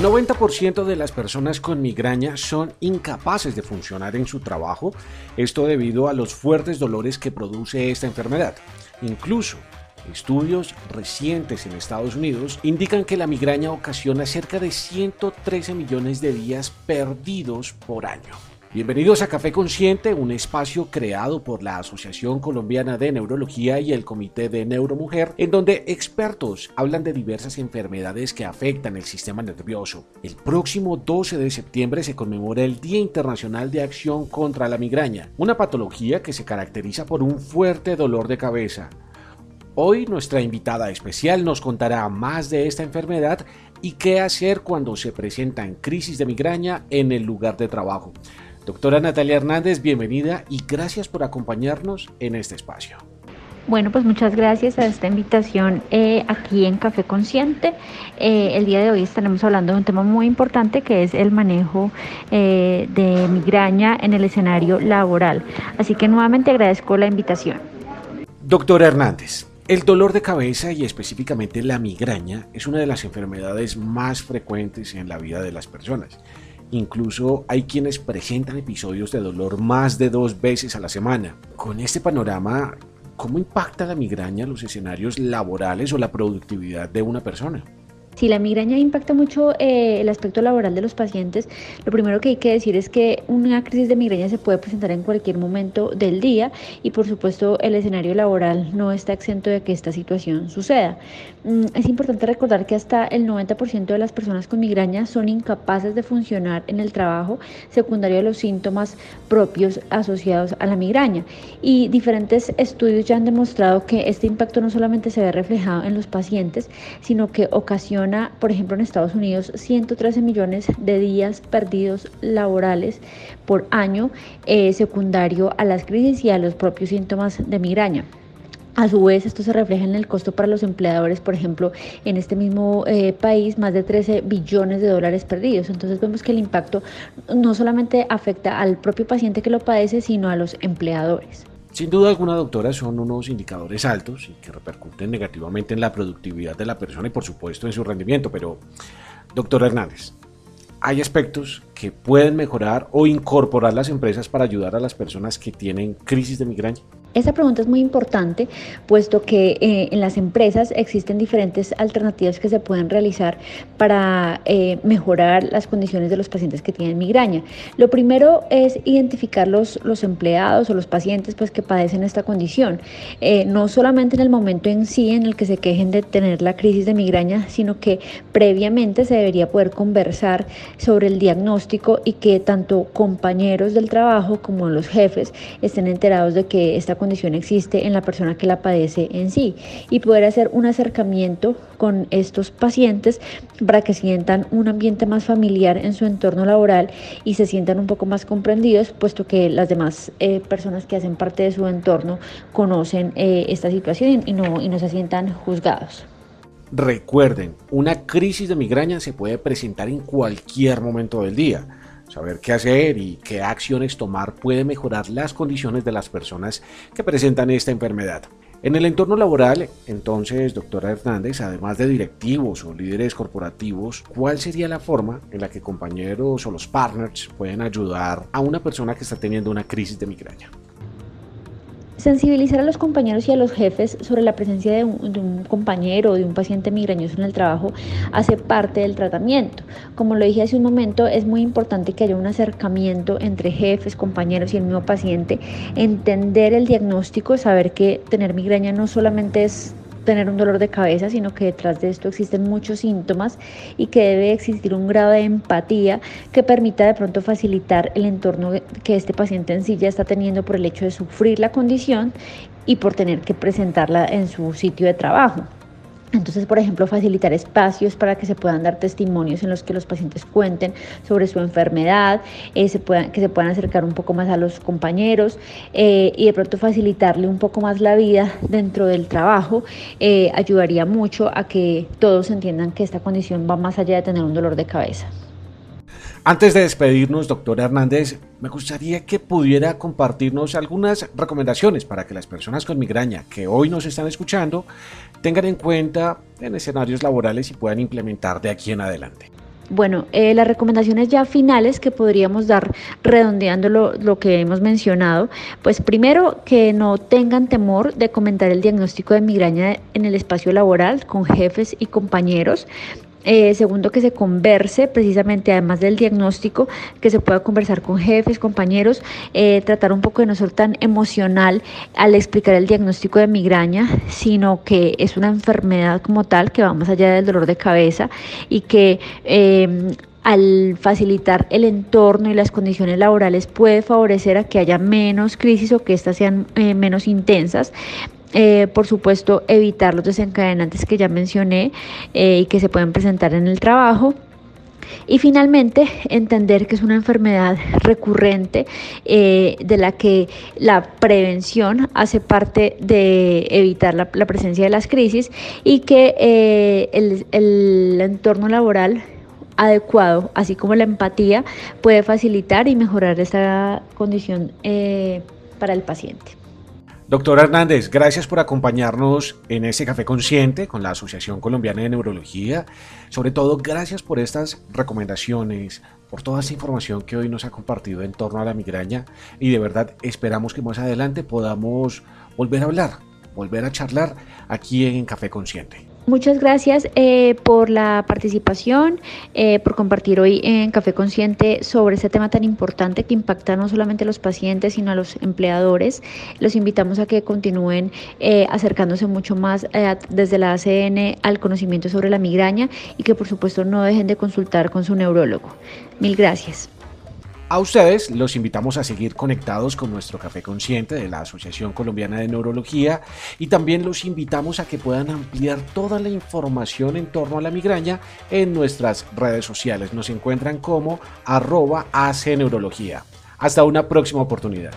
90% de las personas con migraña son incapaces de funcionar en su trabajo, esto debido a los fuertes dolores que produce esta enfermedad. Incluso Estudios recientes en Estados Unidos indican que la migraña ocasiona cerca de 113 millones de días perdidos por año. Bienvenidos a Café Consciente, un espacio creado por la Asociación Colombiana de Neurología y el Comité de Neuromujer, en donde expertos hablan de diversas enfermedades que afectan el sistema nervioso. El próximo 12 de septiembre se conmemora el Día Internacional de Acción contra la Migraña, una patología que se caracteriza por un fuerte dolor de cabeza. Hoy nuestra invitada especial nos contará más de esta enfermedad y qué hacer cuando se presentan crisis de migraña en el lugar de trabajo. Doctora Natalia Hernández, bienvenida y gracias por acompañarnos en este espacio. Bueno, pues muchas gracias a esta invitación eh, aquí en Café Consciente. Eh, el día de hoy estaremos hablando de un tema muy importante que es el manejo eh, de migraña en el escenario laboral. Así que nuevamente agradezco la invitación. Doctora Hernández, el dolor de cabeza y específicamente la migraña es una de las enfermedades más frecuentes en la vida de las personas. Incluso hay quienes presentan episodios de dolor más de dos veces a la semana. Con este panorama, ¿cómo impacta la migraña los escenarios laborales o la productividad de una persona? Si la migraña impacta mucho eh, el aspecto laboral de los pacientes, lo primero que hay que decir es que una crisis de migraña se puede presentar en cualquier momento del día y por supuesto el escenario laboral no está exento de que esta situación suceda. Mm, es importante recordar que hasta el 90% de las personas con migraña son incapaces de funcionar en el trabajo secundario a los síntomas propios asociados a la migraña y diferentes estudios ya han demostrado que este impacto no solamente se ve reflejado en los pacientes, sino que ocasiona por ejemplo, en Estados Unidos, 113 millones de días perdidos laborales por año eh, secundario a las crisis y a los propios síntomas de migraña. A su vez, esto se refleja en el costo para los empleadores, por ejemplo, en este mismo eh, país, más de 13 billones de dólares perdidos. Entonces vemos que el impacto no solamente afecta al propio paciente que lo padece, sino a los empleadores. Sin duda alguna, doctora, son unos indicadores altos y que repercuten negativamente en la productividad de la persona y por supuesto en su rendimiento. Pero, doctora Hernández, hay aspectos que pueden mejorar o incorporar las empresas para ayudar a las personas que tienen crisis de migraña. Esa pregunta es muy importante, puesto que eh, en las empresas existen diferentes alternativas que se pueden realizar para eh, mejorar las condiciones de los pacientes que tienen migraña. Lo primero es identificar los, los empleados o los pacientes pues, que padecen esta condición, eh, no solamente en el momento en sí en el que se quejen de tener la crisis de migraña, sino que previamente se debería poder conversar sobre el diagnóstico y que tanto compañeros del trabajo como los jefes estén enterados de que esta condición existe en la persona que la padece en sí y poder hacer un acercamiento con estos pacientes para que sientan un ambiente más familiar en su entorno laboral y se sientan un poco más comprendidos, puesto que las demás eh, personas que hacen parte de su entorno conocen eh, esta situación y no, y no se sientan juzgados. Recuerden, una crisis de migraña se puede presentar en cualquier momento del día Saber qué hacer y qué acciones tomar puede mejorar las condiciones de las personas que presentan esta enfermedad. En el entorno laboral, entonces, doctora Hernández, además de directivos o líderes corporativos, ¿cuál sería la forma en la que compañeros o los partners pueden ayudar a una persona que está teniendo una crisis de migraña? Sensibilizar a los compañeros y a los jefes sobre la presencia de un, compañero o de un paciente migrañoso en el trabajo hace parte del tratamiento. Como lo dije hace un momento, es muy importante que haya un acercamiento entre jefes, compañeros y el mismo paciente, entender el diagnóstico, saber que tener migraña no solamente es tener un dolor de cabeza, sino que detrás de esto existen muchos síntomas y que debe existir un grado de empatía que permita de pronto facilitar el entorno que este paciente en sí ya está teniendo por el hecho de sufrir la condición y por tener que presentarla en su sitio de trabajo. Entonces, por ejemplo, facilitar espacios para que se puedan dar testimonios en los que los pacientes cuenten sobre su enfermedad, eh, que se puedan acercar un poco más a los compañeros eh, y de pronto facilitarle un poco más la vida dentro del trabajo, eh, ayudaría mucho a que todos entiendan que esta condición va más allá de tener un dolor de cabeza. Antes de despedirnos, doctor Hernández, me gustaría que pudiera compartirnos algunas recomendaciones para que las personas con migraña que hoy nos están escuchando tengan en cuenta en escenarios laborales y puedan implementar de aquí en adelante. Bueno, eh, las recomendaciones ya finales que podríamos dar redondeando lo, lo, que hemos mencionado, pues primero que no tengan temor de comentar el diagnóstico de migraña en el espacio laboral con jefes y compañeros. Eh, segundo, que se converse precisamente, además del diagnóstico, que se pueda conversar con jefes, compañeros, eh, tratar un poco de no ser tan emocional al explicar el diagnóstico de migraña, sino que es una enfermedad como tal que va más allá del dolor de cabeza y que em, al facilitar el entorno y las condiciones laborales puede favorecer a que haya menos crisis o que éstas sean eh, menos intensas. Eh, por supuesto, evitar los desencadenantes que ya mencioné eh, y que se pueden presentar en el trabajo. Y finalmente, entender que es una enfermedad recurrente eh, de la que la prevención hace parte de evitar la, presencia de las crisis y que el, el entorno laboral adecuado, así como la empatía, puede facilitar y mejorar esta condición para el paciente. Doctor Hernández, gracias por acompañarnos en este Café Consciente con la Asociación Colombiana de Neurología. Sobre todo, gracias por estas recomendaciones, por toda esta información que hoy nos ha compartido en torno a la migraña y de verdad esperamos que más adelante podamos volver a hablar, volver a charlar aquí en Café Consciente. Muchas gracias eh, por la participación, eh, por compartir hoy en Café Consciente sobre este tema tan importante que impacta no solamente a los pacientes, sino a los empleadores. Los invitamos a que continúen eh, acercándose mucho más desde la ACN al conocimiento sobre la migraña y que por supuesto no dejen de consultar con su neurólogo. Mil gracias. A ustedes los invitamos a seguir conectados con nuestro Café Consciente de la Asociación Colombiana de Neurología y también los invitamos a que puedan ampliar toda la información en torno a la migraña en nuestras redes sociales. Nos encuentran como arroba AC Neurología. Hasta una próxima oportunidad.